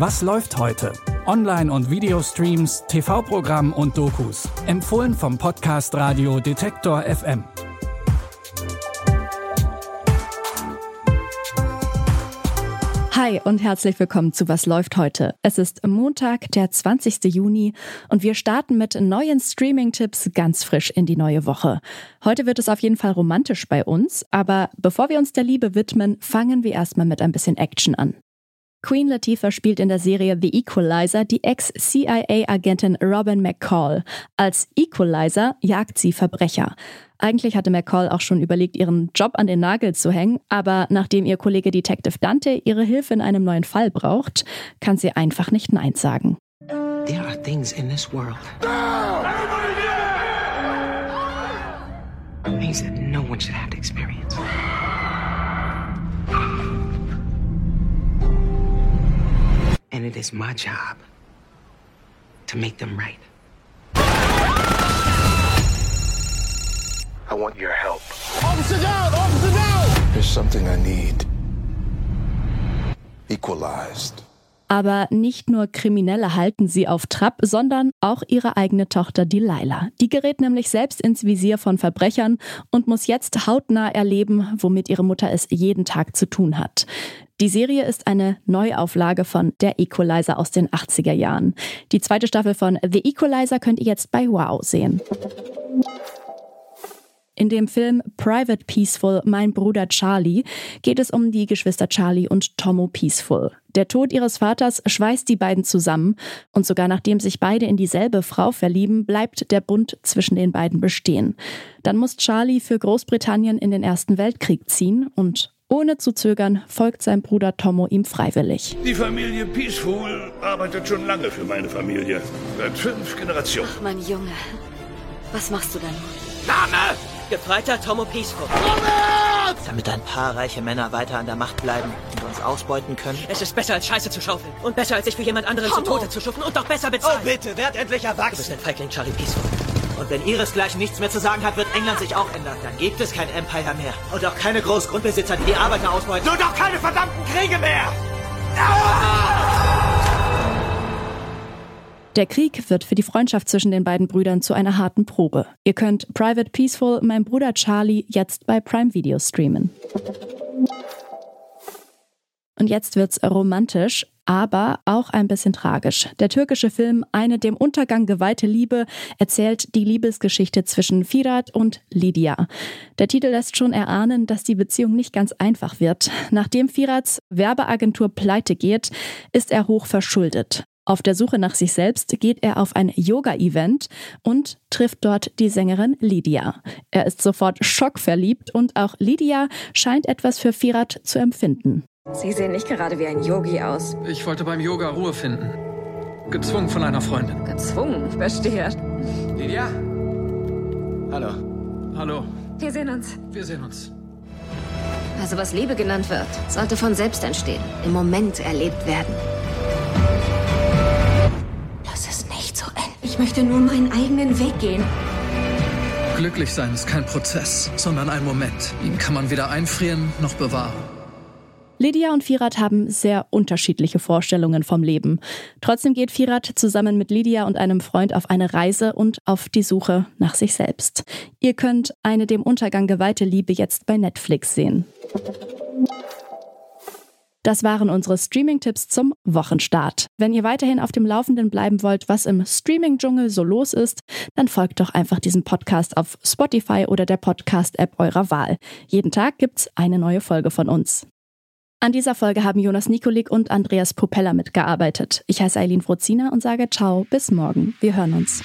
Was läuft heute? Online- und Videostreams, TV-Programm und Dokus. Empfohlen vom Podcast Radio Detektor FM. Hi und herzlich willkommen zu Was läuft heute. Es ist Montag, der 20. Juni und wir starten mit neuen Streaming-Tipps ganz frisch in die neue Woche. Heute wird es auf jeden Fall romantisch bei uns, aber bevor wir uns der Liebe widmen, fangen wir erstmal mit ein bisschen Action an. Queen Latifah spielt in der Serie The Equalizer die Ex-CIA-Agentin Robin McCall. Als Equalizer jagt sie Verbrecher. Eigentlich hatte McCall auch schon überlegt, ihren Job an den Nagel zu hängen, aber nachdem ihr Kollege Detective Dante ihre Hilfe in einem neuen Fall braucht, kann sie einfach nicht Nein sagen. There are things in this world. Things that no one should have to experience. It is my job to make them right. I want your help. Officer down! Officer down! There's something I need. Equalized. Aber nicht nur Kriminelle halten sie auf Trab, sondern auch ihre eigene Tochter Delilah. Die gerät nämlich selbst ins Visier von Verbrechern und muss jetzt hautnah erleben, womit ihre Mutter es jeden Tag zu tun hat. Die Serie ist eine Neuauflage von Der Equalizer aus den 80er Jahren. Die zweite Staffel von The Equalizer könnt ihr jetzt bei Wow sehen. In dem Film Private Peaceful, Mein Bruder Charlie, geht es um die Geschwister Charlie und Tomo Peaceful. Der Tod ihres Vaters schweißt die beiden zusammen und sogar nachdem sich beide in dieselbe Frau verlieben, bleibt der Bund zwischen den beiden bestehen. Dann muss Charlie für Großbritannien in den Ersten Weltkrieg ziehen und ohne zu zögern folgt sein Bruder Tomo ihm freiwillig. Die Familie Peaceful arbeitet schon lange für meine Familie. Seit fünf Generationen. Ach, mein Junge. Was machst du denn? Name! Gefreiter Tomo Peaceful. Damit ein paar reiche Männer weiter an der Macht bleiben und uns ausbeuten können. Es ist besser als Scheiße zu schaufeln. Und besser als sich für jemand anderen zu Tode zu schuffen und doch besser Oh bezahlen. bitte, werd endlich du bist erwachsen. ein Feigling, Charlie Peaceful. Und wenn ihresgleichen nichts mehr zu sagen hat, wird England sich auch ändern. Dann gibt es kein Empire mehr. Und auch keine Großgrundbesitzer, die die Arbeiter ausbeuten. Und auch keine verdammten Kriege mehr! Der Krieg wird für die Freundschaft zwischen den beiden Brüdern zu einer harten Probe. Ihr könnt Private Peaceful, mein Bruder Charlie, jetzt bei Prime Video streamen. Und jetzt wird's romantisch, aber auch ein bisschen tragisch. Der türkische Film Eine dem Untergang geweihte Liebe erzählt die Liebesgeschichte zwischen Firat und Lydia. Der Titel lässt schon erahnen, dass die Beziehung nicht ganz einfach wird. Nachdem Firats Werbeagentur pleite geht, ist er hoch verschuldet. Auf der Suche nach sich selbst geht er auf ein Yoga-Event und trifft dort die Sängerin Lydia. Er ist sofort schockverliebt und auch Lydia scheint etwas für Firat zu empfinden. Sie sehen nicht gerade wie ein Yogi aus. Ich wollte beim Yoga Ruhe finden. Gezwungen von einer Freundin. Gezwungen, verstehe. Lydia? Hallo. Hallo, Wir sehen uns. wir sehen uns. Also was Liebe genannt wird, sollte von selbst entstehen. Im Moment erlebt werden. Lass es nicht so enden. Ich möchte nur meinen eigenen Weg gehen. Glücklich sein ist kein Prozess, sondern ein Moment. Ihn kann man weder einfrieren noch bewahren. Lydia und Firat haben sehr unterschiedliche Vorstellungen vom Leben. Trotzdem geht Firat zusammen mit Lydia und einem Freund auf eine Reise und auf die Suche nach sich selbst. Ihr könnt eine dem Untergang geweihte Liebe jetzt bei Netflix sehen. Das waren unsere Streaming-Tipps zum Wochenstart. Wenn ihr weiterhin auf dem Laufenden bleiben wollt, was im Streaming-Dschungel so los ist, dann folgt doch einfach diesem Podcast auf Spotify oder der Podcast-App eurer Wahl. Jeden Tag gibt's eine neue Folge von uns. An dieser Folge haben Jonas Nikolik und Andreas Popella mitgearbeitet. Ich heiße Eileen Frozina und sage Ciao, bis morgen. Wir hören uns.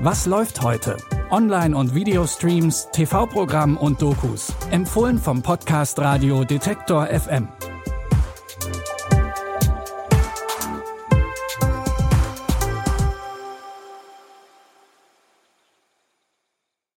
Was läuft heute? Online- und Videostreams, TV-Programm und Dokus. Empfohlen vom Podcast Radio Detektor FM.